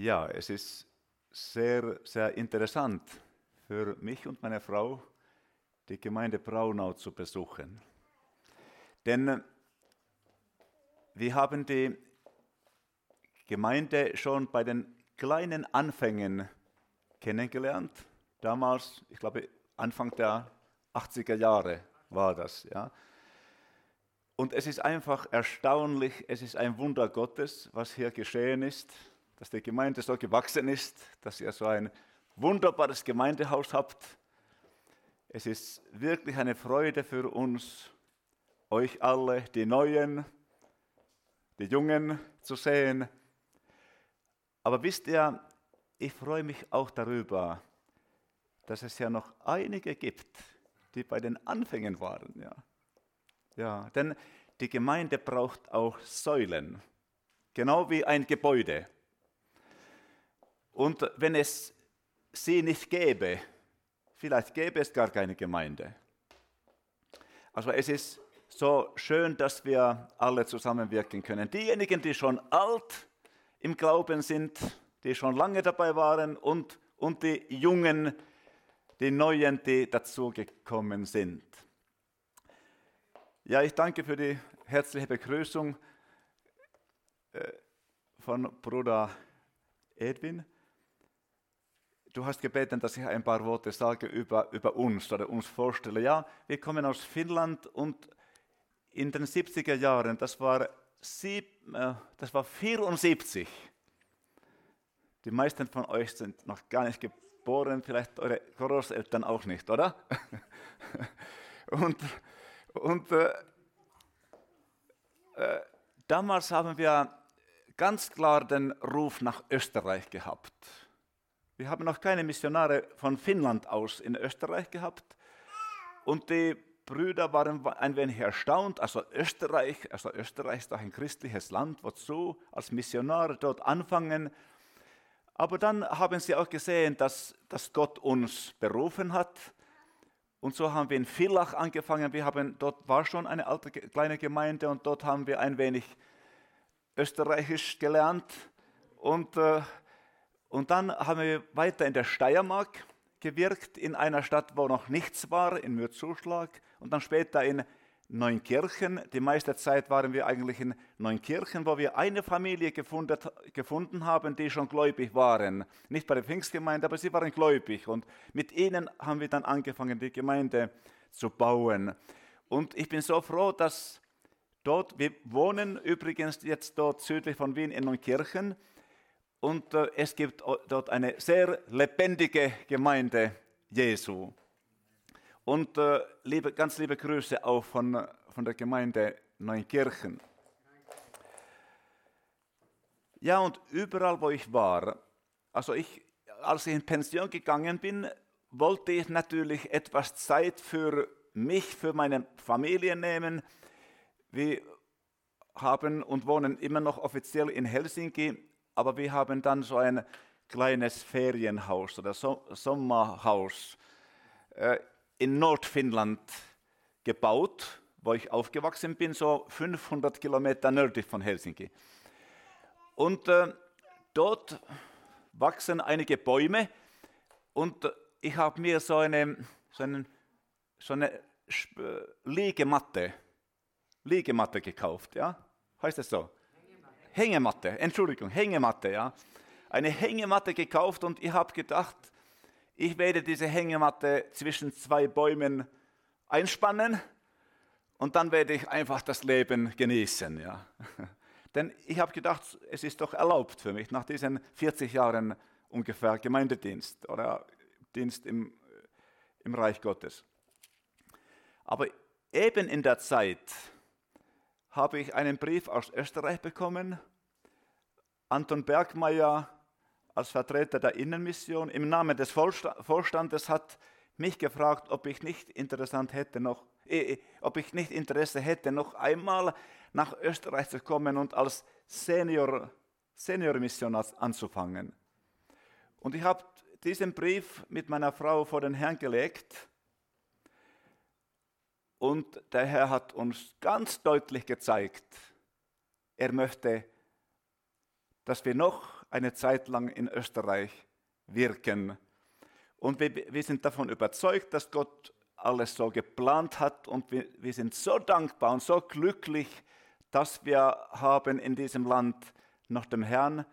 Ja, es ist sehr, sehr interessant für mich und meine Frau, die Gemeinde Braunau zu besuchen. Denn wir haben die Gemeinde schon bei den kleinen Anfängen kennengelernt. Damals, ich glaube, Anfang der 80er Jahre war das. Ja. Und es ist einfach erstaunlich, es ist ein Wunder Gottes, was hier geschehen ist dass die Gemeinde so gewachsen ist, dass ihr so ein wunderbares Gemeindehaus habt. Es ist wirklich eine Freude für uns, euch alle, die Neuen, die Jungen zu sehen. Aber wisst ihr, ich freue mich auch darüber, dass es ja noch einige gibt, die bei den Anfängen waren. Ja, ja denn die Gemeinde braucht auch Säulen, genau wie ein Gebäude. Und wenn es sie nicht gäbe, vielleicht gäbe es gar keine Gemeinde. Also es ist so schön, dass wir alle zusammenwirken können. Diejenigen, die schon alt im Glauben sind, die schon lange dabei waren und, und die Jungen, die Neuen, die dazugekommen sind. Ja, ich danke für die herzliche Begrüßung äh, von Bruder Edwin du hast gebeten, dass ich ein paar Worte sage über, über uns oder uns vorstelle. Ja, wir kommen aus Finnland und in den 70er Jahren, das war, sieb, äh, das war 74. Die meisten von euch sind noch gar nicht geboren, vielleicht eure Großeltern auch nicht, oder? und und äh, äh, damals haben wir ganz klar den Ruf nach Österreich gehabt. Wir haben noch keine Missionare von Finnland aus in Österreich gehabt. Und die Brüder waren ein wenig erstaunt. Also Österreich, also Österreich ist doch ein christliches Land, wozu als Missionare dort anfangen. Aber dann haben sie auch gesehen, dass, dass Gott uns berufen hat. Und so haben wir in Villach angefangen. Wir haben, dort war schon eine alte kleine Gemeinde und dort haben wir ein wenig Österreichisch gelernt. Und äh, und dann haben wir weiter in der Steiermark gewirkt, in einer Stadt, wo noch nichts war, in Mürzzuschlag. Und dann später in Neunkirchen. Die meiste Zeit waren wir eigentlich in Neunkirchen, wo wir eine Familie gefunden, haben, die schon gläubig waren. Nicht bei der Pfingstgemeinde, aber sie waren gläubig. Und mit ihnen haben wir dann angefangen, die Gemeinde zu bauen. Und ich bin so froh, dass dort, wir wohnen übrigens jetzt dort südlich von Wien in Neunkirchen, und äh, es gibt dort eine sehr lebendige Gemeinde Jesu. Und äh, liebe, ganz liebe Grüße auch von, von der Gemeinde Neunkirchen. Ja, und überall, wo ich war, also ich, als ich in Pension gegangen bin, wollte ich natürlich etwas Zeit für mich, für meine Familie nehmen. Wir haben und wohnen immer noch offiziell in Helsinki aber wir haben dann so ein kleines Ferienhaus oder so Sommerhaus äh, in Nordfinnland gebaut, wo ich aufgewachsen bin, so 500 Kilometer nördlich von Helsinki. Und äh, dort wachsen einige Bäume und ich habe mir so eine, so, einen, so eine Liegematte, Liegematte gekauft, ja? Heißt das so? Hängematte, Entschuldigung, Hängematte, ja. Eine Hängematte gekauft und ich habe gedacht, ich werde diese Hängematte zwischen zwei Bäumen einspannen und dann werde ich einfach das Leben genießen, ja. Denn ich habe gedacht, es ist doch erlaubt für mich nach diesen 40 Jahren ungefähr Gemeindedienst oder Dienst im, im Reich Gottes. Aber eben in der Zeit, habe ich einen Brief aus Österreich bekommen. Anton Bergmeier als Vertreter der Innenmission im Namen des Vorstandes hat mich gefragt, ob ich nicht interessant hätte noch, äh, ob ich nicht Interesse hätte, noch einmal nach Österreich zu kommen und als Senior, Senior Missionar anzufangen. Und ich habe diesen Brief mit meiner Frau vor den Herrn gelegt und der Herr hat uns ganz deutlich gezeigt, er möchte, dass wir noch eine Zeit lang in Österreich wirken. Und wir, wir sind davon überzeugt, dass Gott alles so geplant hat und wir, wir sind so dankbar und so glücklich, dass wir haben in diesem Land noch dem Herrn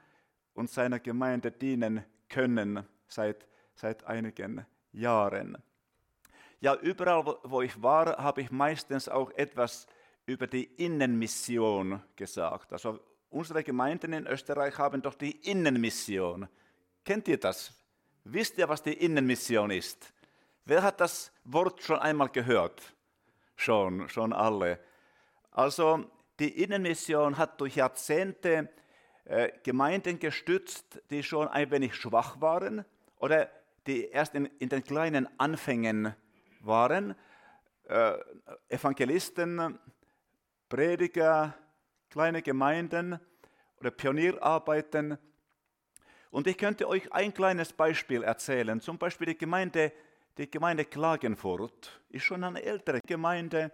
und seiner Gemeinde dienen können seit, seit einigen Jahren. Ja, überall, wo ich war, habe ich meistens auch etwas über die Innenmission gesagt. Also unsere Gemeinden in Österreich haben doch die Innenmission. Kennt ihr das? Wisst ihr, was die Innenmission ist? Wer hat das Wort schon einmal gehört? Schon, schon alle. Also die Innenmission hat durch Jahrzehnte äh, Gemeinden gestützt, die schon ein wenig schwach waren oder die erst in, in den kleinen Anfängen waren. Äh, Evangelisten, Prediger, kleine Gemeinden oder Pionierarbeiten. Und ich könnte euch ein kleines Beispiel erzählen. Zum Beispiel die Gemeinde, die Gemeinde Klagenfurt ist schon eine ältere Gemeinde,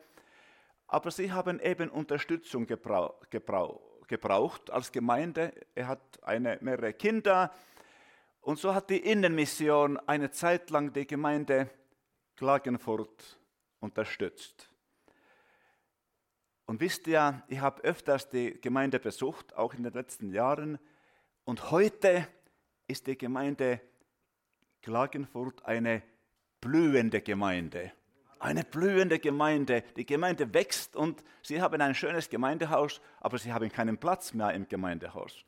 aber sie haben eben Unterstützung gebrauch, gebrauch, gebraucht als Gemeinde. Er hat eine, mehrere Kinder und so hat die Innenmission eine Zeit lang die Gemeinde Klagenfurt unterstützt. Und wisst ihr, ich habe öfters die Gemeinde besucht, auch in den letzten Jahren. Und heute ist die Gemeinde Klagenfurt eine blühende Gemeinde. Eine blühende Gemeinde. Die Gemeinde wächst und sie haben ein schönes Gemeindehaus, aber sie haben keinen Platz mehr im Gemeindehaus.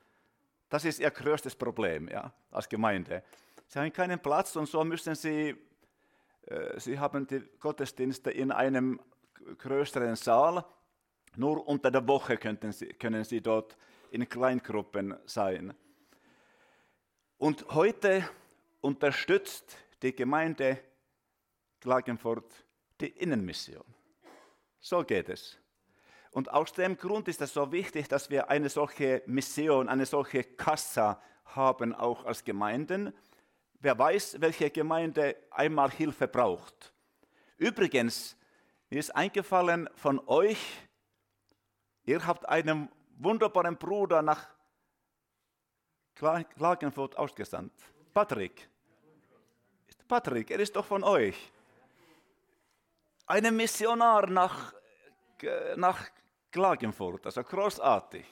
Das ist ihr größtes Problem ja, als Gemeinde. Sie haben keinen Platz und so müssen sie, sie haben die Gottesdienste in einem größeren Saal nur unter der Woche sie, können sie dort in Kleingruppen sein. Und heute unterstützt die Gemeinde Klagenfurt die Innenmission. So geht es. Und aus dem Grund ist es so wichtig, dass wir eine solche Mission, eine solche Kassa haben, auch als Gemeinden. Wer weiß, welche Gemeinde einmal Hilfe braucht. Übrigens, mir ist eingefallen von euch, Ihr habt einen wunderbaren Bruder nach Klagenfurt ausgesandt. Patrick. Patrick, er ist doch von euch. Ein Missionar nach, nach Klagenfurt, also großartig.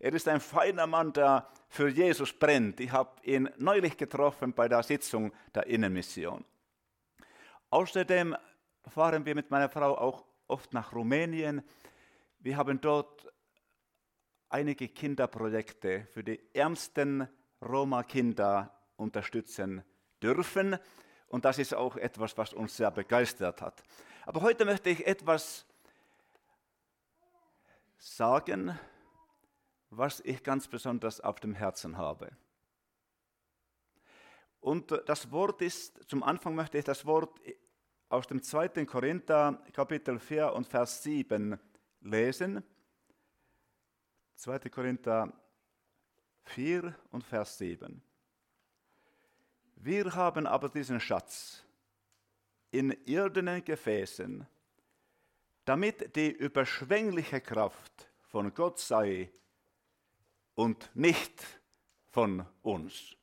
Er ist ein feiner Mann, der für Jesus brennt. Ich habe ihn neulich getroffen bei der Sitzung der Innenmission. Außerdem fahren wir mit meiner Frau auch oft nach Rumänien wir haben dort einige Kinderprojekte für die ärmsten Roma-Kinder unterstützen dürfen. Und das ist auch etwas, was uns sehr begeistert hat. Aber heute möchte ich etwas sagen, was ich ganz besonders auf dem Herzen habe. Und das Wort ist, zum Anfang möchte ich das Wort aus dem 2. Korinther Kapitel 4 und Vers 7 lesen. 2. Korinther 4 und Vers 7. Wir haben aber diesen Schatz in irdenen Gefäßen, damit die überschwängliche Kraft von Gott sei und nicht von uns.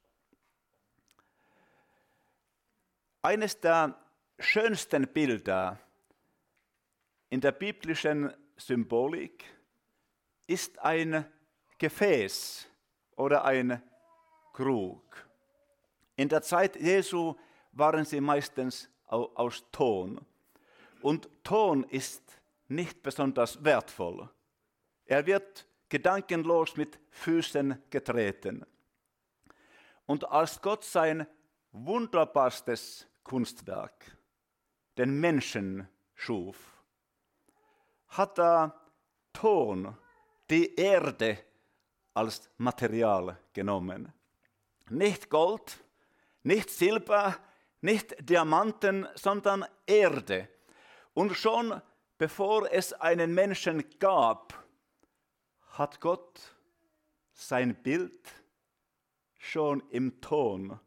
Eines der schönsten Bilder in der biblischen Symbolik ist ein Gefäß oder ein Krug. In der Zeit Jesu waren sie meistens aus Ton. Und Ton ist nicht besonders wertvoll. Er wird gedankenlos mit Füßen getreten. Und als Gott sein wunderbarstes Kunstwerk, den Menschen, schuf, hat er Ton, die Erde, als Material genommen. Nicht Gold, nicht Silber, nicht Diamanten, sondern Erde. Und schon bevor es einen Menschen gab, hat Gott sein Bild schon im Ton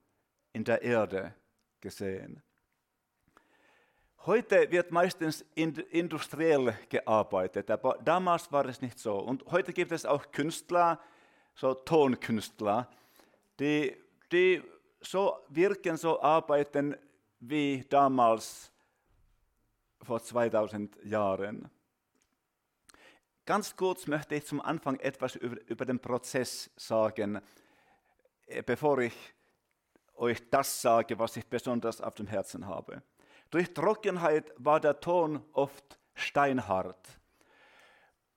in der Erde gesehen. Heute wird meistens industriell gearbeitet, aber damals war es nicht so. Und heute gibt es auch Künstler, so Tonkünstler, die, die so wirken, so arbeiten wie damals vor 2000 Jahren. Ganz kurz möchte ich zum Anfang etwas über, über den Prozess sagen, äh, bevor ich euch das sage, was ich besonders auf dem Herzen habe. Durch Trockenheit war der Ton oft steinhart.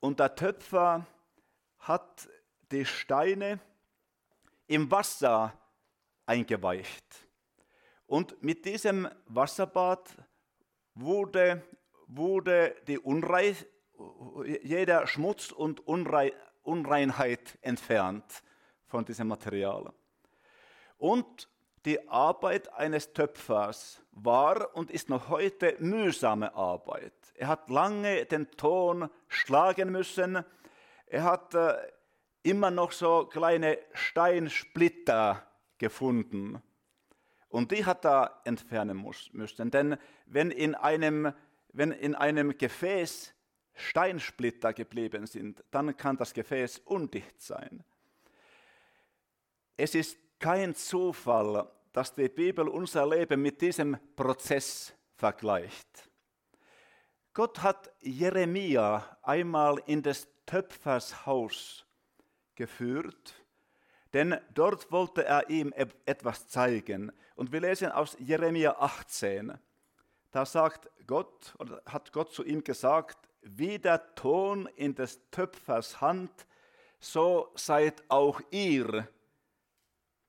Und der Töpfer hat die Steine im Wasser eingeweicht. Und mit diesem Wasserbad wurde, wurde die Unrein, jeder Schmutz und Unrein, Unreinheit entfernt von diesem Material. Und die Arbeit eines Töpfers war und ist noch heute mühsame Arbeit. Er hat lange den Ton schlagen müssen. Er hat äh, immer noch so kleine Steinsplitter gefunden. Und die hat er entfernen müssen. Denn wenn in, einem, wenn in einem Gefäß Steinsplitter geblieben sind, dann kann das Gefäß undicht sein. Es ist kein Zufall, dass die Bibel unser Leben mit diesem Prozess vergleicht. Gott hat Jeremia einmal in des Töpfers Haus geführt, denn dort wollte er ihm etwas zeigen. Und wir lesen aus Jeremia 18. Da sagt Gott, oder hat Gott zu ihm gesagt, wie der Ton in des Töpfers Hand, so seid auch ihr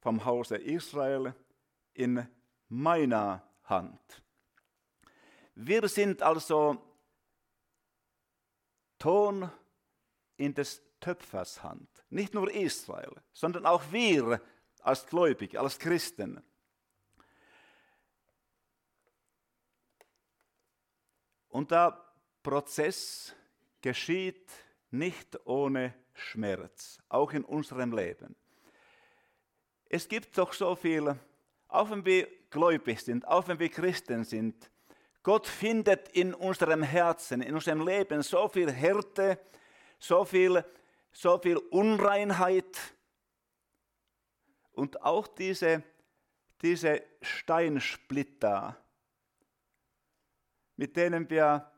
vom Hause Israel in meiner Hand. Wir sind also Ton in des Töpfers Hand. Nicht nur Israel, sondern auch wir als Gläubige, als Christen. Und der Prozess geschieht nicht ohne Schmerz, auch in unserem Leben. Es gibt doch so viel, auch wenn wir gläubig sind, auch wenn wir Christen sind, Gott findet in unserem Herzen, in unserem Leben so viel Härte, so viel, so viel Unreinheit und auch diese, diese Steinsplitter, mit denen wir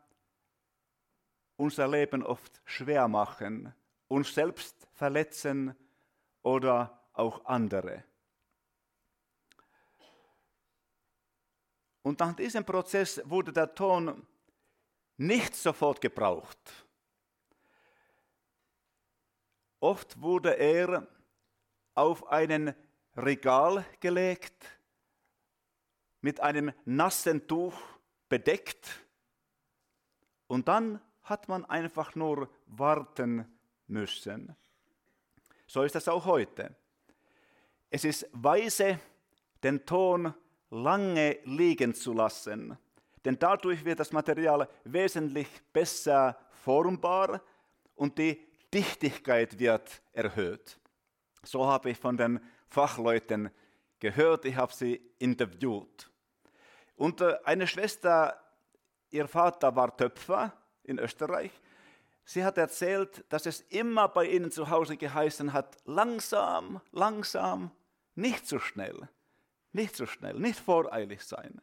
unser Leben oft schwer machen, uns selbst verletzen oder auch andere. Und nach diesem Prozess wurde der Ton nicht sofort gebraucht. Oft wurde er auf einen Regal gelegt, mit einem nassen Tuch bedeckt und dann hat man einfach nur warten müssen. So ist es auch heute. Es ist weise, den Ton lange liegen zu lassen, denn dadurch wird das Material wesentlich besser formbar und die Dichtigkeit wird erhöht. So habe ich von den Fachleuten gehört, ich habe sie interviewt. Und äh, eine Schwester, ihr Vater war Töpfer in Österreich. Sie hat erzählt, dass es immer bei ihnen zu Hause geheißen hat, langsam, langsam, nicht zu schnell, nicht zu schnell, nicht voreilig sein.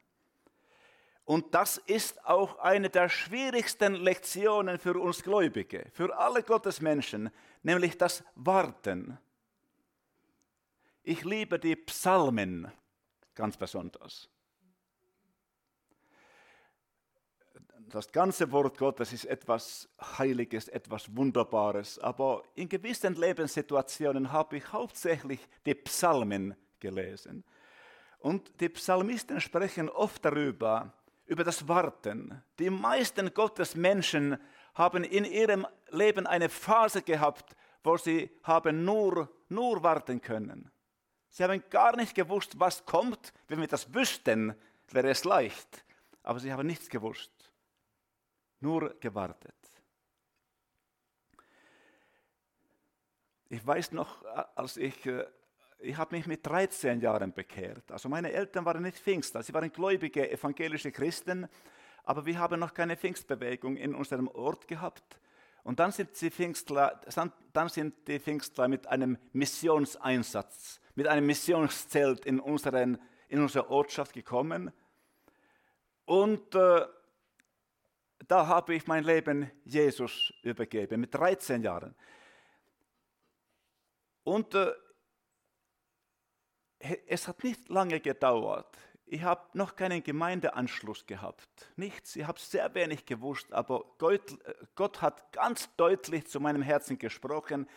Und das ist auch eine der schwierigsten Lektionen für uns Gläubige, für alle Gottesmenschen, nämlich das Warten. Ich liebe die Psalmen ganz besonders. Das ganze Wort Gottes ist etwas Heiliges, etwas Wunderbares, aber in gewissen Lebenssituationen habe ich hauptsächlich die Psalmen gelesen. Und die Psalmisten sprechen oft darüber, über das Warten. Die meisten Gottesmenschen haben in ihrem Leben eine Phase gehabt, wo sie haben nur, nur warten können. Sie haben gar nicht gewusst, was kommt. Wenn wir das wüssten, wäre es leicht. Aber sie haben nichts gewusst nur gewartet. Ich weiß noch, als ich, äh, ich habe mich mit 13 Jahren bekehrt. Also meine Eltern waren nicht Pfingster, sie waren gläubige evangelische Christen, aber wir haben noch keine Pfingstbewegung in unserem Ort gehabt. Und dann sind, die Pfingstler, dann sind die Pfingstler mit einem Missionseinsatz mit einem Missionszelt in, unseren, in unsere Ortschaft gekommen. Und äh, da habe ich mein Leben Jesus übergeben, mit 13 Jahren. Und äh, es hat nicht lange gedauert. Ich habe noch keinen Gemeindeanschluss gehabt. Nichts. Ich habe sehr wenig gewusst, aber Gott, Gott hat ganz deutlich zu meinem Herzen gesprochen.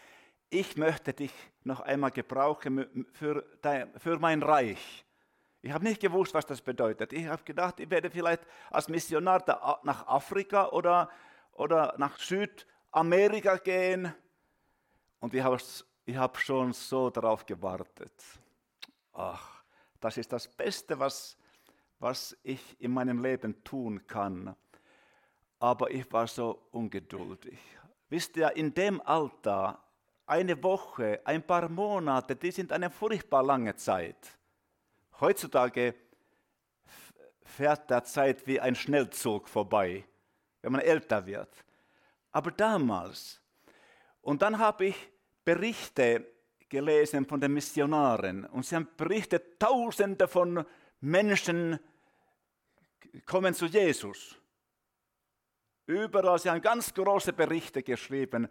Ich möchte dich noch einmal gebrauchen für, dein, für mein Reich. Ich habe nicht gewusst, was das bedeutet. Ich habe gedacht, ich werde vielleicht als Missionar nach Afrika oder, oder nach Südamerika gehen. Und ich habe ich hab schon so darauf gewartet. Ach, das ist das Beste, was, was ich in meinem Leben tun kann. Aber ich war so ungeduldig. Wisst ihr, in dem Alter, eine Woche, ein paar Monate, die sind eine furchtbar lange Zeit. Heutzutage fährt der Zeit wie ein Schnellzug vorbei, wenn man älter wird. Aber damals, und dann habe ich Berichte gelesen von den Missionaren und sie haben berichtet, tausende von Menschen kommen zu Jesus. Überall, sie haben ganz große Berichte geschrieben.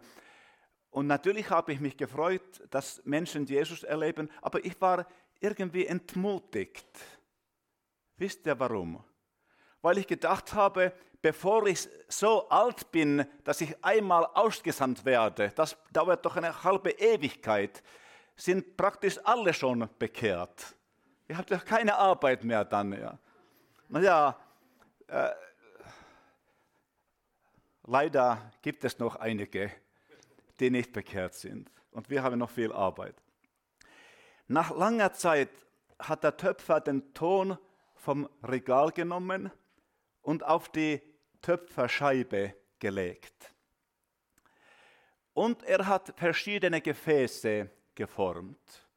Und natürlich habe ich mich gefreut, dass Menschen Jesus erleben, aber ich war irgendwie entmutigt. Wisst ihr warum? Weil ich gedacht habe, bevor ich so alt bin, dass ich einmal ausgesandt werde, das dauert doch eine halbe Ewigkeit, sind praktisch alle schon bekehrt. Ihr habt ja keine Arbeit mehr dann. Ja. Naja, äh, leider gibt es noch einige, die nicht bekehrt sind. Und wir haben noch viel Arbeit. Nach langer Zeit hat der Töpfer den Ton vom Regal genommen und auf die Töpferscheibe gelegt. Und er hat verschiedene Gefäße geformt.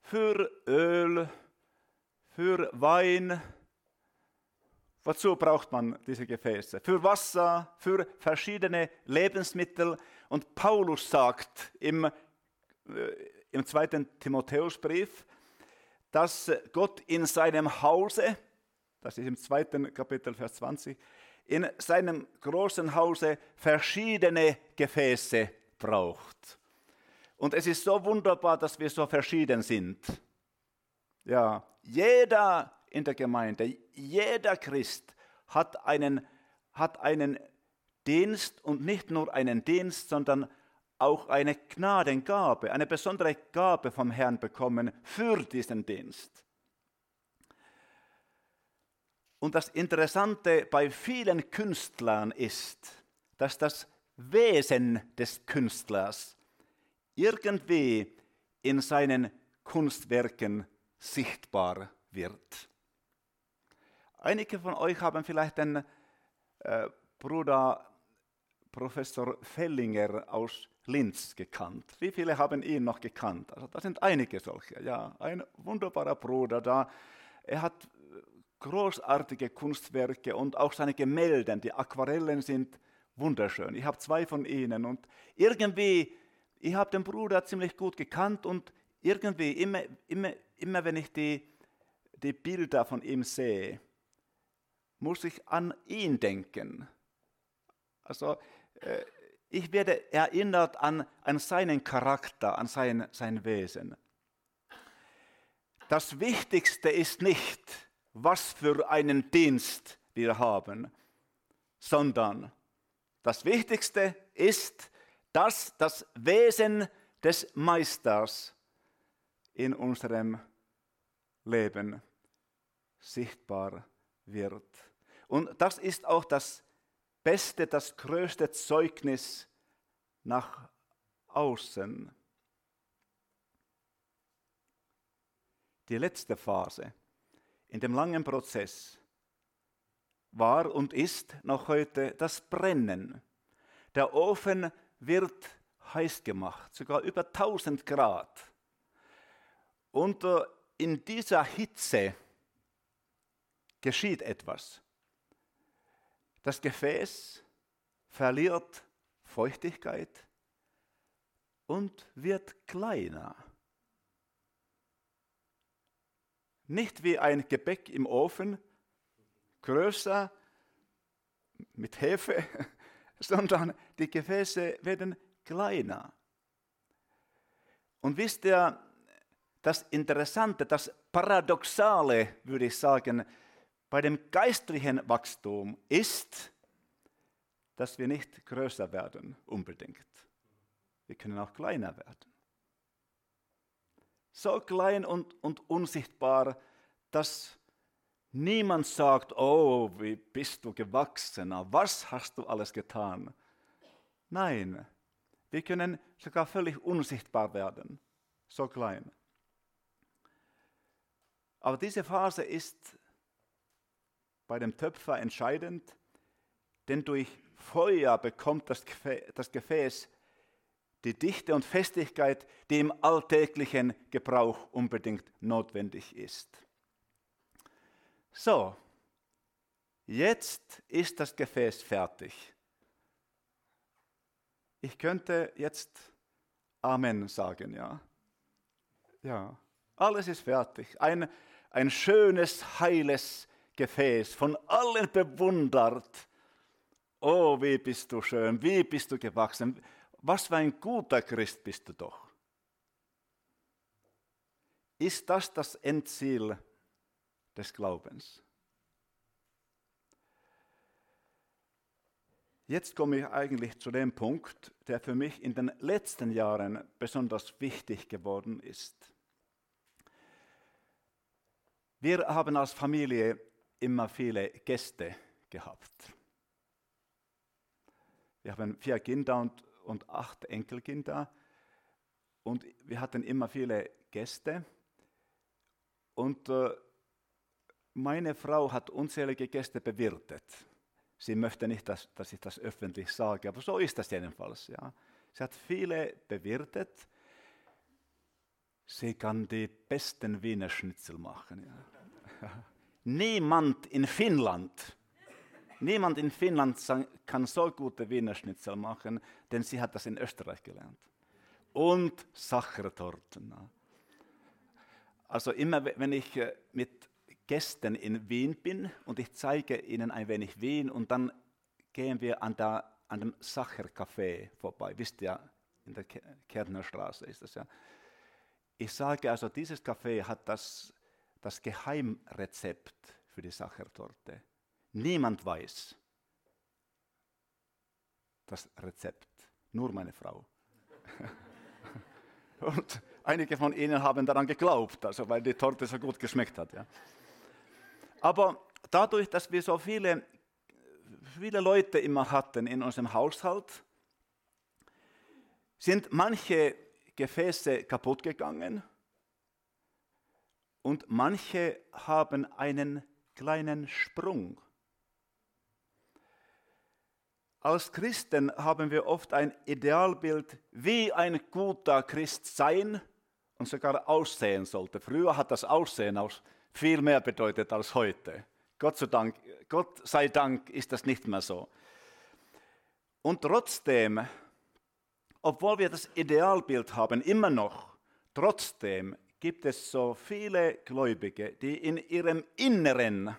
Für Öl, für Wein. Wozu braucht man diese Gefäße? Für Wasser, für verschiedene Lebensmittel. Und Paulus sagt im äh, im zweiten Timotheusbrief, dass Gott in seinem Hause, das ist im zweiten Kapitel, Vers 20, in seinem großen Hause verschiedene Gefäße braucht. Und es ist so wunderbar, dass wir so verschieden sind. Ja, jeder in der Gemeinde, jeder Christ hat einen, hat einen Dienst und nicht nur einen Dienst, sondern auch eine Gnadengabe, eine besondere Gabe vom Herrn bekommen für diesen Dienst. Und das Interessante bei vielen Künstlern ist, dass das Wesen des Künstlers irgendwie in seinen Kunstwerken sichtbar wird. Einige von euch haben vielleicht den äh, Bruder Professor Fellinger aus Linz gekannt. Wie viele haben ihn noch gekannt? Also da sind einige solche. Ja, ein wunderbarer Bruder da. Er hat großartige Kunstwerke und auch seine Gemälde, die Aquarellen sind wunderschön. Ich habe zwei von ihnen und irgendwie, ich habe den Bruder ziemlich gut gekannt und irgendwie immer, immer, immer wenn ich die, die Bilder von ihm sehe, muss ich an ihn denken. Also äh, ich werde erinnert an, an seinen Charakter, an sein, sein Wesen. Das Wichtigste ist nicht, was für einen Dienst wir haben, sondern das Wichtigste ist, dass das Wesen des Meisters in unserem Leben sichtbar wird. Und das ist auch das beste, das größte Zeugnis nach außen. Die letzte Phase in dem langen Prozess war und ist noch heute das Brennen. Der Ofen wird heiß gemacht, sogar über 1000 Grad. Und äh, in dieser Hitze geschieht etwas. Das Gefäß verliert Feuchtigkeit und wird kleiner. Nicht wie ein Gebäck im Ofen, größer mit Hefe, sondern die Gefäße werden kleiner. Und wisst ihr, das Interessante, das Paradoxale, würde ich sagen, bei dem geistlichen Wachstum ist, dass wir nicht größer werden unbedingt. Wir können auch kleiner werden. So klein und, und unsichtbar, dass niemand sagt, oh, wie bist du gewachsen, was hast du alles getan. Nein, wir können sogar völlig unsichtbar werden, so klein. Aber diese Phase ist bei dem Töpfer entscheidend, denn durch Feuer bekommt das Gefäß die Dichte und Festigkeit, die im alltäglichen Gebrauch unbedingt notwendig ist. So, jetzt ist das Gefäß fertig. Ich könnte jetzt Amen sagen, ja. Ja, alles ist fertig. Ein, ein schönes, heiles Gefäß, von allen bewundert. Oh, wie bist du schön, wie bist du gewachsen, was für ein guter Christ bist du doch. Ist das das Endziel des Glaubens? Jetzt komme ich eigentlich zu dem Punkt, der für mich in den letzten Jahren besonders wichtig geworden ist. Wir haben als Familie immer viele Gäste gehabt. Wir haben vier Kinder und, und acht Enkelkinder und wir hatten immer viele Gäste. Und äh, meine Frau hat unzählige Gäste bewirtet. Sie möchte nicht, dass, dass ich das öffentlich sage, aber so ist das jedenfalls. Ja. Sie hat viele bewirtet. Sie kann die besten Wiener Schnitzel machen. Ja. Niemand in Finnland, niemand in Finnland kann so gute Wiener Schnitzel machen, denn sie hat das in Österreich gelernt. Und Sachertorten. Also immer wenn ich äh, mit Gästen in Wien bin und ich zeige ihnen ein wenig Wien und dann gehen wir an, der, an dem Sacher Café vorbei. Wisst ihr, in der Kärntner Straße ist das ja. Ich sage also, dieses Café hat das, das Geheimrezept für die Sachertorte. Niemand weiß das Rezept, nur meine Frau. Und einige von ihnen haben daran geglaubt, also weil die Torte so gut geschmeckt hat. Ja. Aber dadurch, dass wir so viele, viele Leute immer hatten in unserem Haushalt, sind manche Gefäße kaputt gegangen und manche haben einen kleinen Sprung. Als Christen haben wir oft ein Idealbild, wie ein guter Christ sein und sogar aussehen sollte. Früher hat das Aussehen aus viel mehr bedeutet als heute. Gott sei, Dank, Gott sei Dank ist das nicht mehr so. Und trotzdem, obwohl wir das Idealbild haben, immer noch, trotzdem gibt es so viele Gläubige, die in ihrem Inneren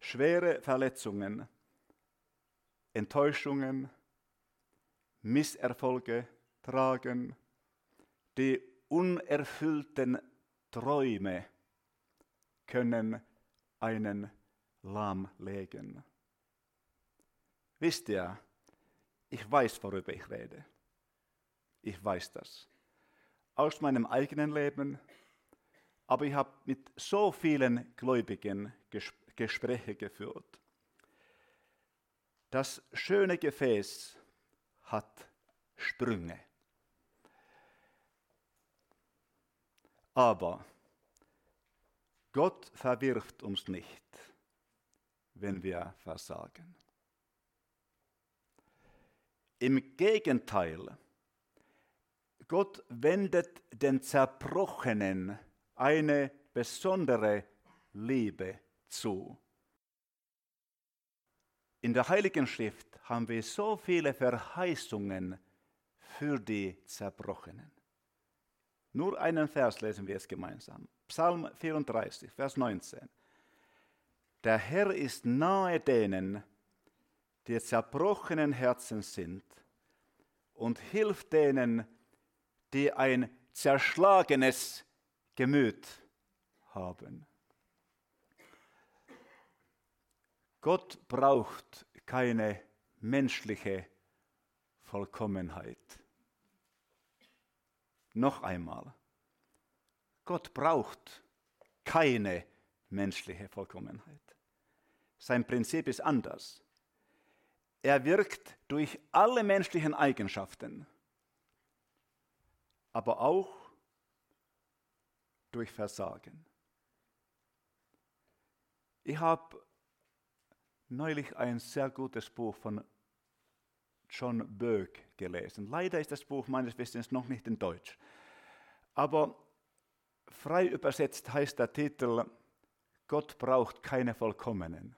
schwere Verletzungen, Enttäuschungen, Misserfolge tragen, die unerfüllten Träume können einen lahmlegen. Wisst ihr, ich weiß, worüber ich rede. Ich weiß das. Aus meinem eigenen Leben, aber ich habe mit so vielen Gläubigen Gespräche geführt. Das schöne Gefäß hat Sprünge. Aber Gott verwirft uns nicht, wenn wir versagen. Im Gegenteil, Gott wendet den Zerbrochenen eine besondere Liebe zu. In der Heiligen Schrift haben wir so viele Verheißungen für die Zerbrochenen. Nur einen Vers lesen wir jetzt gemeinsam. Psalm 34, Vers 19. Der Herr ist nahe denen, die zerbrochenen Herzen sind und hilft denen, die ein zerschlagenes Gemüt haben. Gott braucht keine menschliche Vollkommenheit. Noch einmal, Gott braucht keine menschliche Vollkommenheit. Sein Prinzip ist anders. Er wirkt durch alle menschlichen Eigenschaften, aber auch durch Versagen. Ich habe neulich ein sehr gutes Buch von John Böck gelesen. Leider ist das Buch meines Wissens noch nicht in Deutsch. Aber frei übersetzt heißt der Titel Gott braucht keine Vollkommenen.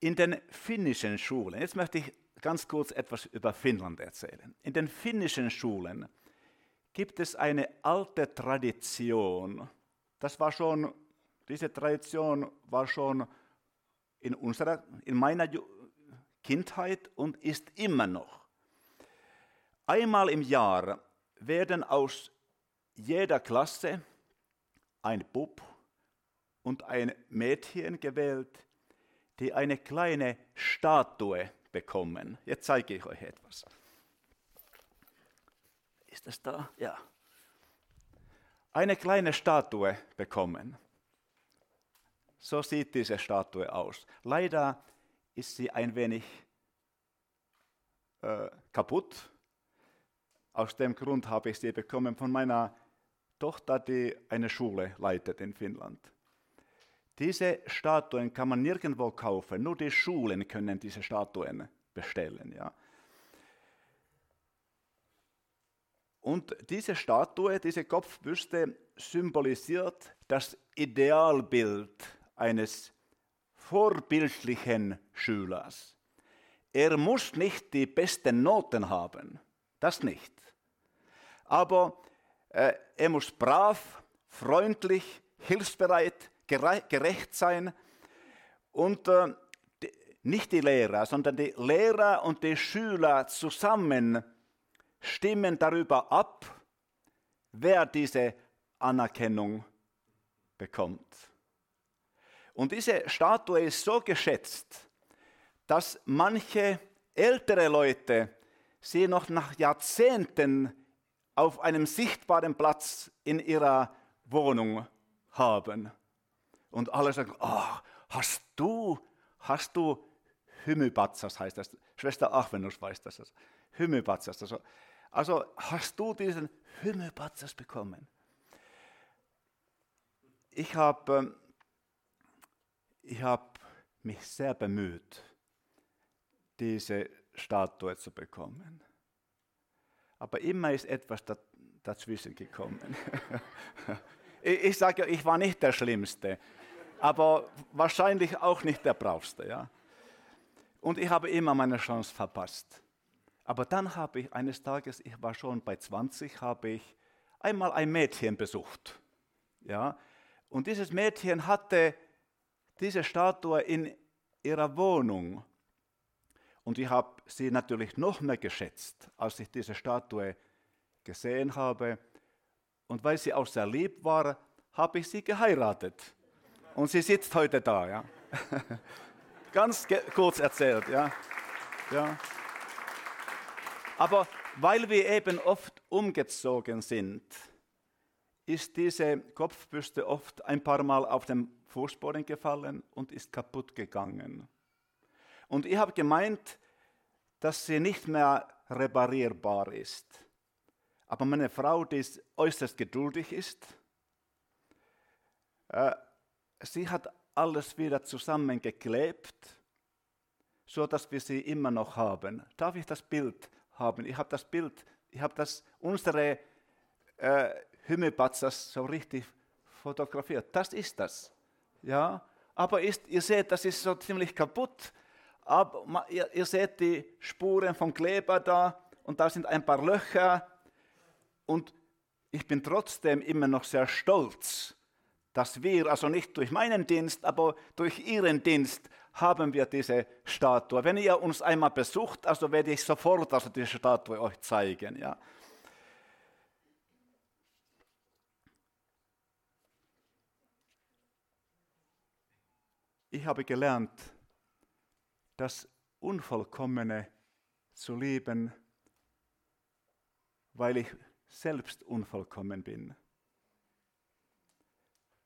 In den finnischen Schulen, jetzt möchte ich ganz kurz etwas über Finnland erzählen. In den finnischen Schulen gibt es eine alte Tradition. Das war schon, diese Tradition war schon in, unserer, in meiner Kindheit und ist immer noch. Einmal im Jahr werden aus jeder Klasse ein Bub und ein Mädchen gewählt, die eine kleine Statue bekommen. Jetzt zeige ich euch etwas. Ist das da? Ja. Eine kleine Statue bekommen. So sieht diese Statue aus. Leider ist sie ein wenig äh, kaputt. Aus dem Grund habe ich sie bekommen von meiner Tochter, die eine Schule leitet in Finnland. Diese Statuen kann man nirgendwo kaufen, nur die Schulen können diese Statuen bestellen. Ja. Und diese Statue, diese Kopfbüste symbolisiert das Idealbild eines vorbildlichen Schülers. Er muss nicht die besten Noten haben, das nicht. Aber äh, er muss brav, freundlich, hilfsbereit, gerecht sein und äh, nicht die Lehrer, sondern die Lehrer und die Schüler zusammen stimmen darüber ab, wer diese Anerkennung bekommt. Und diese Statue ist so geschätzt, dass manche ältere Leute sie noch nach Jahrzehnten auf einem sichtbaren Platz in ihrer Wohnung haben. Und alle sagen, oh, hast du, hast du Hymybatzas heißt das. Schwester Achvenus weiß das. Hymybatzas. Also, also hast du diesen Hymybatzas bekommen? Ich habe ähm, ich habe mich sehr bemüht, diese Statue zu bekommen. Aber immer ist etwas dazwischen gekommen. ich sage ja, ich war nicht der Schlimmste, aber wahrscheinlich auch nicht der Bravste. Ja? Und ich habe immer meine Chance verpasst. Aber dann habe ich eines Tages, ich war schon bei 20, habe ich einmal ein Mädchen besucht. Ja? Und dieses Mädchen hatte diese Statue in ihrer Wohnung. Und ich habe sie natürlich noch mehr geschätzt, als ich diese Statue gesehen habe. Und weil sie auch sehr lieb war, habe ich sie geheiratet. Und sie sitzt heute da. Ja. Ganz kurz erzählt. Ja. Ja. Aber weil wir eben oft umgezogen sind, ist diese Kopfbüste oft ein paar Mal auf dem Fußboden gefallen und ist kaputt gegangen. Und ich habe gemeint, dass sie nicht mehr reparierbar ist. Aber meine Frau, die äußerst geduldig ist, äh, sie hat alles wieder zusammengeklebt, so dass wir sie immer noch haben. Darf ich das Bild haben? Ich habe das Bild, ich habe das unsere äh, Hymmepatzers so richtig fotografiert. Das ist das. Ja, aber ist, ihr seht, das ist so ziemlich kaputt. Aber ihr, ihr seht die Spuren vom Kleber da und da sind ein paar Löcher und ich bin trotzdem immer noch sehr stolz, dass wir, also nicht durch meinen Dienst, aber durch Ihren Dienst, haben wir diese Statue. Wenn ihr uns einmal besucht, also werde ich sofort also diese Statue euch zeigen. Ja. Ich habe gelernt, das Unvollkommene zu lieben, weil ich selbst unvollkommen bin.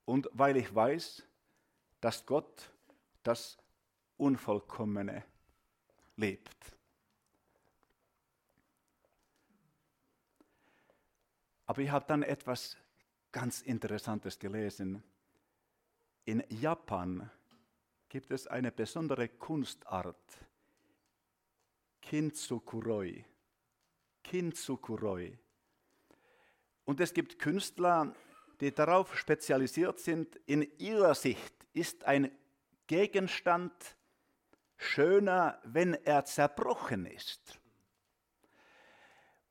Und weil ich weiß, dass Gott das Unvollkommene lebt. Aber ich habe dann etwas ganz Interessantes gelesen. In Japan gibt es eine besondere Kunstart, Kintsukuroi. Kintsukuroi. Und es gibt Künstler, die darauf spezialisiert sind, in ihrer Sicht ist ein Gegenstand schöner, wenn er zerbrochen ist.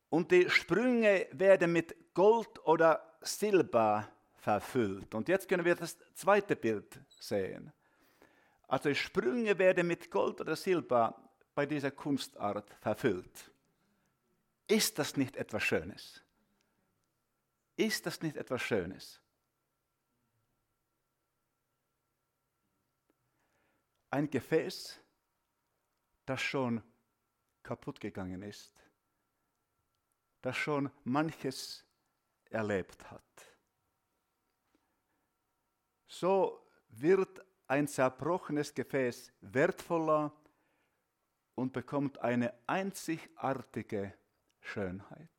Und die Sprünge werden mit Gold oder Silber verfüllt. Und jetzt können wir das zweite Bild sehen. Also Sprünge werden mit Gold oder Silber bei dieser Kunstart verfüllt. Ist das nicht etwas Schönes? Ist das nicht etwas Schönes? Ein Gefäß, das schon kaputt gegangen ist, das schon manches erlebt hat. So wird ein zerbrochenes Gefäß wertvoller und bekommt eine einzigartige Schönheit.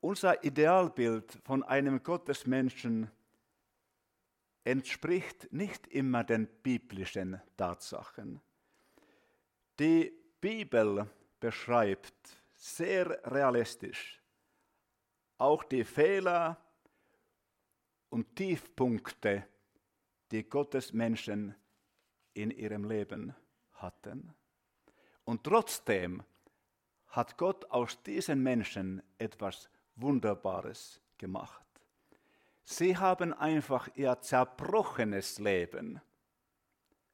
Unser Idealbild von einem Gottesmenschen entspricht nicht immer den biblischen Tatsachen. Die Bibel beschreibt sehr realistisch auch die Fehler und Tiefpunkte, die Gottes Menschen in ihrem Leben hatten. Und trotzdem hat Gott aus diesen Menschen etwas Wunderbares gemacht. Sie haben einfach ihr zerbrochenes Leben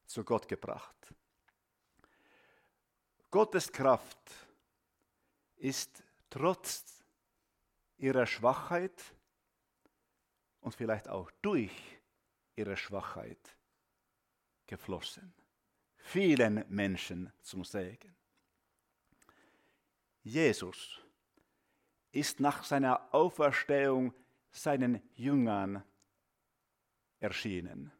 zu Gott gebracht. Gottes Kraft ist trotz ihrer Schwachheit und vielleicht auch durch ihre Schwachheit geflossen. Vielen Menschen zum Segen. Jesus ist nach seiner Auferstehung seinen Jüngern erschienen.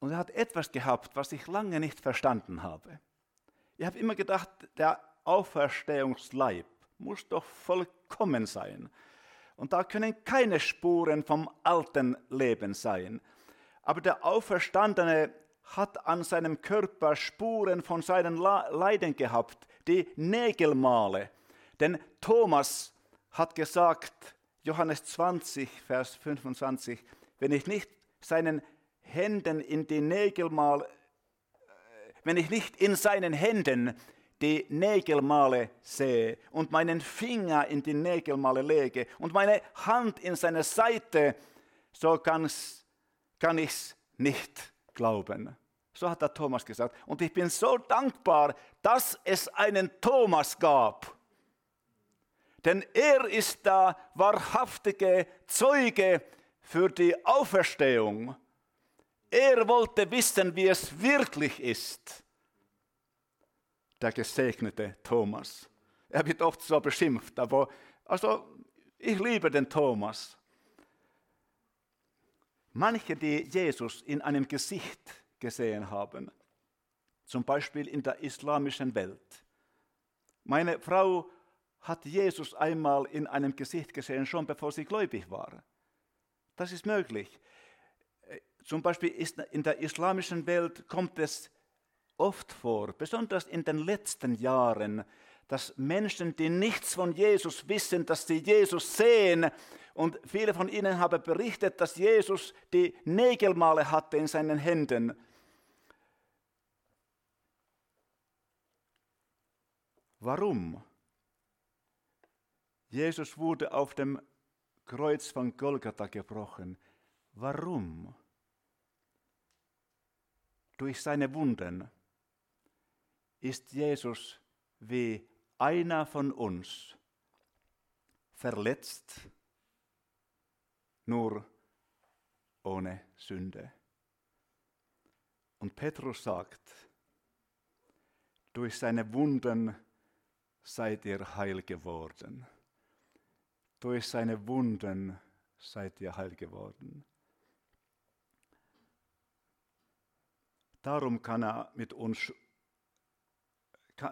Und er hat etwas gehabt, was ich lange nicht verstanden habe. Ich habe immer gedacht, der Auferstehungsleib muss doch vollkommen sein. Und da können keine Spuren vom alten Leben sein. Aber der Auferstandene hat an seinem Körper Spuren von seinen Leiden gehabt, die Nägelmale. Denn Thomas hat gesagt, Johannes 20, Vers 25, wenn ich nicht seinen Händen in die Nägelmale, äh, wenn ich nicht in seinen Händen die Nägelmale sehe und meinen Finger in die Nägelmale lege und meine Hand in seine Seite, so kann ich es nicht glauben. So hat der Thomas gesagt. Und ich bin so dankbar, dass es einen Thomas gab denn er ist der wahrhaftige Zeuge für die Auferstehung. Er wollte wissen, wie es wirklich ist. Der gesegnete Thomas. Er wird oft so beschimpft, aber also ich liebe den Thomas. Manche, die Jesus in einem Gesicht gesehen haben, zum Beispiel in der islamischen Welt. Meine Frau hat Jesus einmal in einem Gesicht gesehen, schon bevor sie gläubig war. Das ist möglich. Äh, zum Beispiel ist in der islamischen Welt kommt es oft vor, besonders in den letzten Jahren, dass Menschen, die nichts von Jesus wissen, dass sie Jesus sehen. Und viele von ihnen haben berichtet, dass Jesus die Nägelmale hatte in seinen Händen. Warum? Jesus wurde auf dem Kreuz von Golgatha gebrochen. Warum? Durch seine Wunden ist Jesus wie einer von uns verletzt, nur ohne Sünde. Und Petrus sagt, durch seine Wunden seid ihr heil geworden. Durch seine Wunden seid ihr heil geworden. Darum kann er mit uns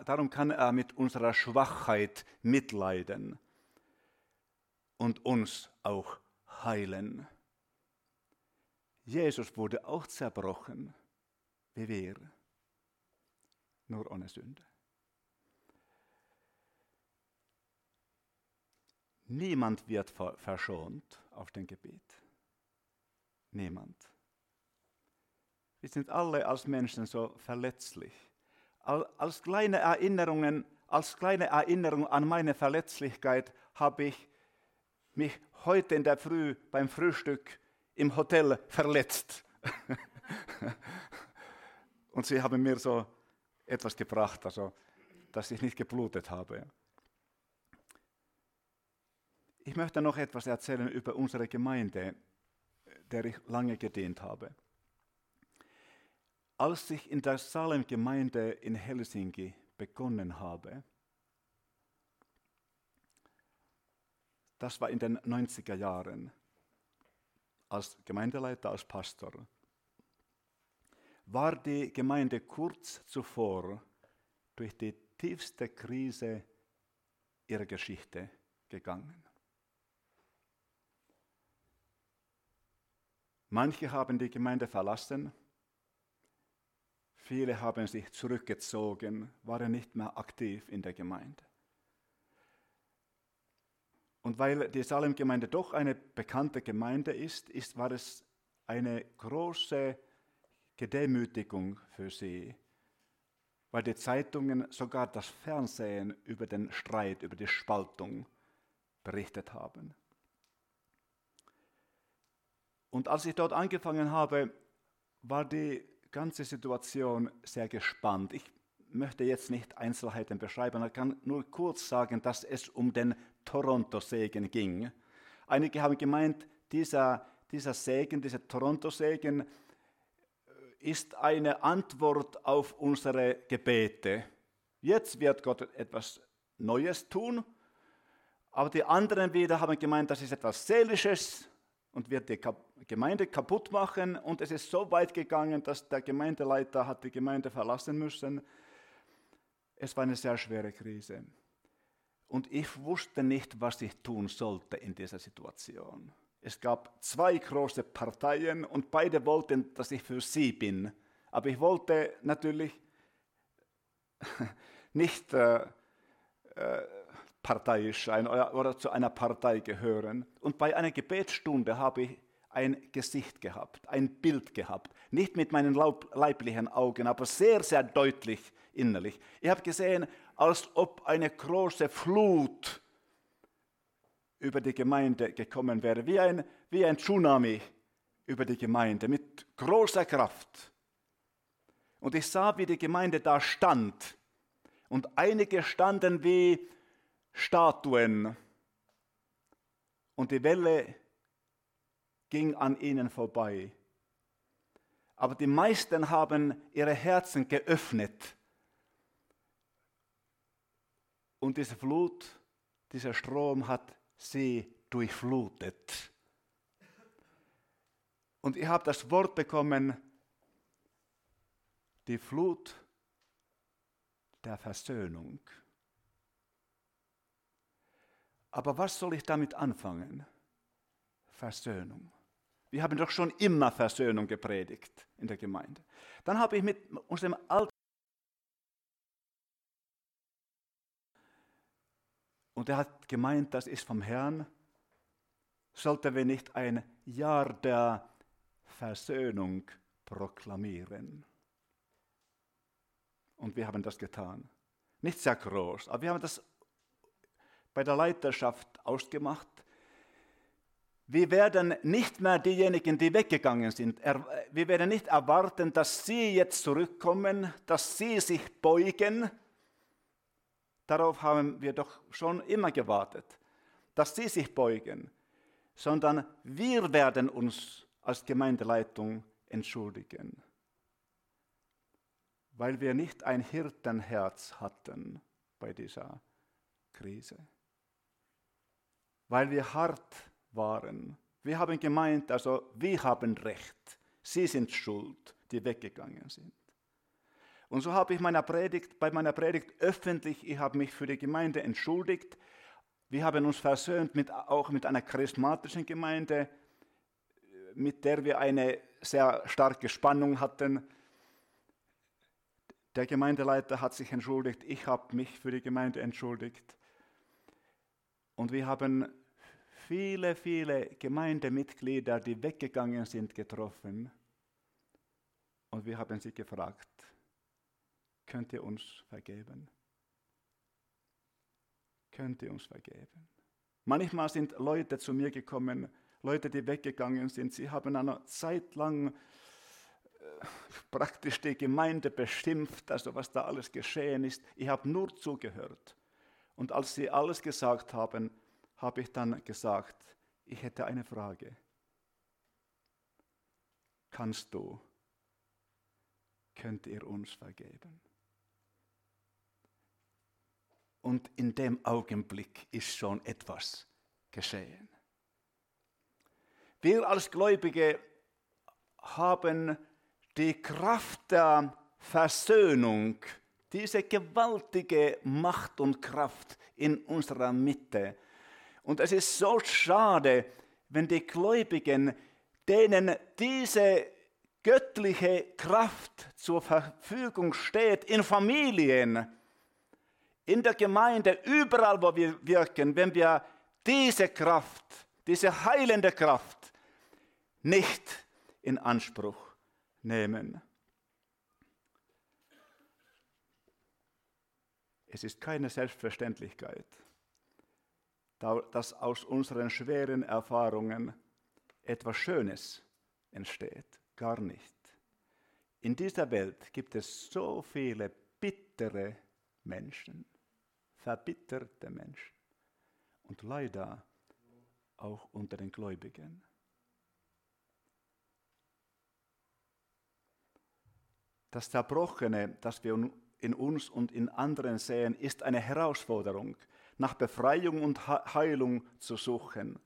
darum kann er mit unserer Schwachheit mitleiden und uns auch heilen. Jesus wurde auch zerbrochen, wie wir, nur ohne Sünde. Niemand wird verschont auf dem Gebet. Niemand. Wir sind alle als Menschen so verletzlich. Als kleine Erinnerungen, als kleine Erinnerung an meine Verletzlichkeit habe ich mich heute in der Früh beim Frühstück im Hotel verletzt. Und sie haben mir so etwas gebracht, also, dass ich nicht geblutet habe. Ich möchte noch etwas erzählen über unsere Gemeinde, der ich lange gedient habe. Als ich in der Salem-Gemeinde in Helsinki begonnen habe, das war in den 90er Jahren, als Gemeindeleiter, als Pastor, war die Gemeinde kurz zuvor durch die tiefste Krise ihrer Geschichte gegangen. Manche haben die Gemeinde verlassen, viele haben sich zurückgezogen, waren nicht mehr aktiv in der Gemeinde. Und weil die Salem-Gemeinde doch eine bekannte Gemeinde ist, ist, war es eine große Gedemütigung für sie, weil die Zeitungen, sogar das Fernsehen über den Streit, über die Spaltung berichtet haben. Und als ich dort angefangen habe, war die ganze Situation sehr gespannt. Ich möchte jetzt nicht Einzelheiten beschreiben, ich kann nur kurz sagen, dass es um den Toronto-Segen ging. Einige haben gemeint, dieser, dieser Segen, dieser Toronto-Segen äh, ist eine Antwort auf unsere Gebete. Jetzt wird Gott etwas Neues tun, aber die anderen wieder haben gemeint, das ist etwas Seelisches, und wird die Gemeinde kaputt machen. Und es ist so weit gegangen, dass der Gemeindeleiter hat die Gemeinde verlassen müssen. Es war eine sehr schwere Krise. Und ich wusste nicht, was ich tun sollte in dieser Situation. Es gab zwei große Parteien und beide wollten, dass ich für sie bin. Aber ich wollte natürlich nicht äh, äh, parteiisch sein oder zu einer Partei gehören. Und bei einer Gebetsstunde habe ich ein Gesicht gehabt, ein Bild gehabt. Nicht mit meinen leiblichen Augen, aber sehr, sehr deutlich innerlich. Ich habe gesehen, als ob eine große Flut über die Gemeinde gekommen wäre, wie ein, wie ein Tsunami über die Gemeinde mit großer Kraft. Und ich sah, wie die Gemeinde da stand. Und einige standen wie Statuen. Und die Welle ging an ihnen vorbei. Aber die meisten haben ihre Herzen geöffnet. Und diese Flut, dieser Strom hat sie durchflutet. Und ich habe das Wort bekommen, die Flut der Versöhnung. Aber was soll ich damit anfangen? Versöhnung. Wir haben doch schon immer Versöhnung gepredigt in der Gemeinde. Dann habe ich mit unserem alten und er hat gemeint, das ist vom Herrn, sollten wir nicht ein Jahr der Versöhnung proklamieren. Und wir haben das getan. nicht sehr groß, aber wir haben das bei der Leiterschaft ausgemacht. Wir werden nicht mehr diejenigen, die weggegangen sind. Wir werden nicht erwarten, dass sie jetzt zurückkommen, dass sie sich beugen. Darauf haben wir doch schon immer gewartet, dass sie sich beugen, sondern wir werden uns als Gemeindeleitung entschuldigen, weil wir nicht ein Hirtenherz hatten bei dieser Krise, weil wir hart waren. Wir haben gemeint, also wir haben Recht, sie sind schuld, die weggegangen sind. Und so habe ich meiner Predigt, bei meiner Predigt öffentlich, ich habe mich für die Gemeinde entschuldigt. Wir haben uns versöhnt mit, auch mit einer charismatischen Gemeinde, mit der wir eine sehr starke Spannung hatten. Der Gemeindeleiter hat sich entschuldigt, ich habe mich für die Gemeinde entschuldigt. Und wir haben viele, viele Gemeindemitglieder, die weggegangen sind, getroffen. Und wir haben sie gefragt, könnt ihr uns vergeben? Könnt ihr uns vergeben? Manchmal sind Leute zu mir gekommen, Leute, die weggegangen sind. Sie haben eine Zeit lang äh, praktisch die Gemeinde beschimpft, also was da alles geschehen ist. Ich habe nur zugehört. Und als sie alles gesagt haben, habe ich dann gesagt, ich hätte eine Frage. Kannst du, könnt ihr uns vergeben? Und in dem Augenblick ist schon etwas geschehen. Wir als Gläubige haben die Kraft der Versöhnung, diese gewaltige Macht und Kraft in unserer Mitte und es ist so schade, wenn die Gläubigen, denen diese göttliche Kraft zur Verfügung steht, in Familien, in der Gemeinde, überall, wo wir wirken, wenn wir diese Kraft, diese heilende Kraft nicht in Anspruch nehmen. Es ist keine Selbstverständlichkeit dass aus unseren schweren Erfahrungen etwas Schönes entsteht. Gar nicht. In dieser Welt gibt es so viele bittere Menschen, verbitterte Menschen und leider auch unter den Gläubigen. Das Zerbrochene, das wir in uns und in anderen sehen, ist eine Herausforderung nach Befreiung und Heilung zu suchen.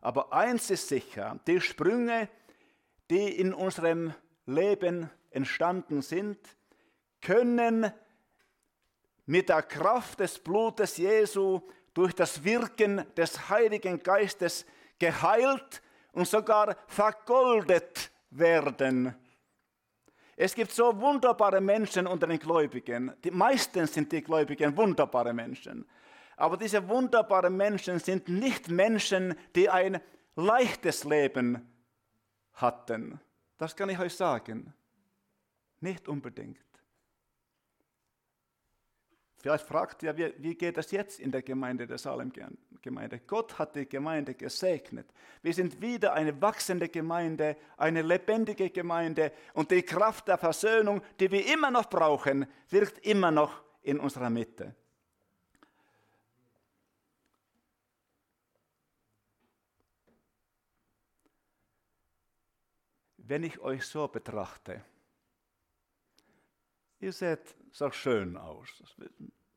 Aber eins ist sicher, die Sprünge, die in unserem Leben entstanden sind, können mit der Kraft des Blutes Jesu durch das Wirken des Heiligen Geistes geheilt und sogar vergoldet werden. Es gibt so wunderbare Menschen unter den Gläubigen. Die meisten sind die Gläubigen wunderbare Menschen. Aber diese wunderbaren Menschen sind nicht Menschen, die ein leichtes Leben hatten. Das kann ich euch sagen. Nicht unbedingt. Vielleicht fragt ihr, wie, geht es jetzt in der Gemeinde der Salem-Gemeinde? Gott hat die Gemeinde gesegnet. Wir sind wieder eine wachsende Gemeinde, eine lebendige Gemeinde und die Kraft der Versöhnung, die wir immer noch brauchen, wirkt immer noch in unserer Mitte. wenn ich euch so betrachte, ihr seht so schön aus.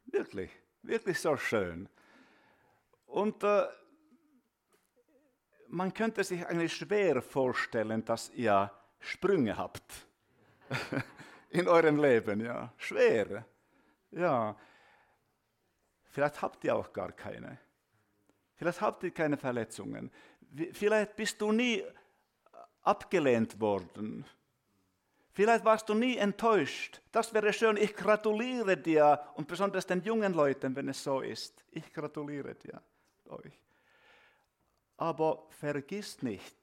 Wirklich, wirklich so schön. Und äh, man könnte sich eigentlich schwer vorstellen, dass ihr Sprünge habt in eurem Leben, ja. Schwer. Ja. Vielleicht habt ihr auch gar keine. Vielleicht habt ihr keine Verletzungen. Vielleicht bist du nie abgelehnt worden. Vielleicht warst du nie enttäuscht. Das wäre schön. Ich gratuliere dir und besonders den jungen Leuten, wenn es so ist. Ich gratuliere dir euch. Aber vergiss nicht,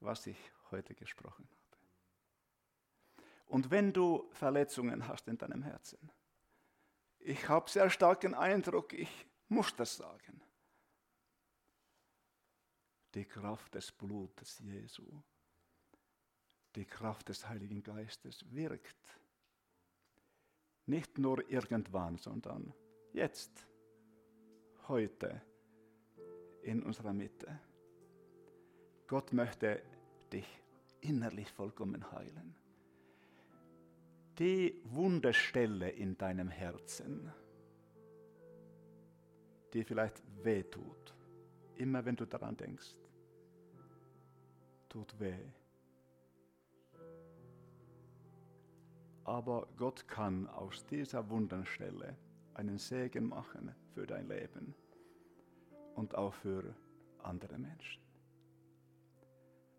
was ich heute gesprochen habe. Und wenn du Verletzungen hast in deinem Herzen, ich habe sehr starken Eindruck, ich muss das sagen. Die Kraft des Blutes Jesu, die Kraft des Heiligen Geistes wirkt. Nicht nur irgendwann, sondern jetzt, heute, in unserer Mitte. Gott möchte dich innerlich vollkommen heilen. Die Wunderstelle in deinem Herzen, die vielleicht wehtut, immer wenn du daran denkst, tut weh. Aber Gott kann aus dieser Wunderstelle einen Segen machen für dein Leben und auch für andere Menschen.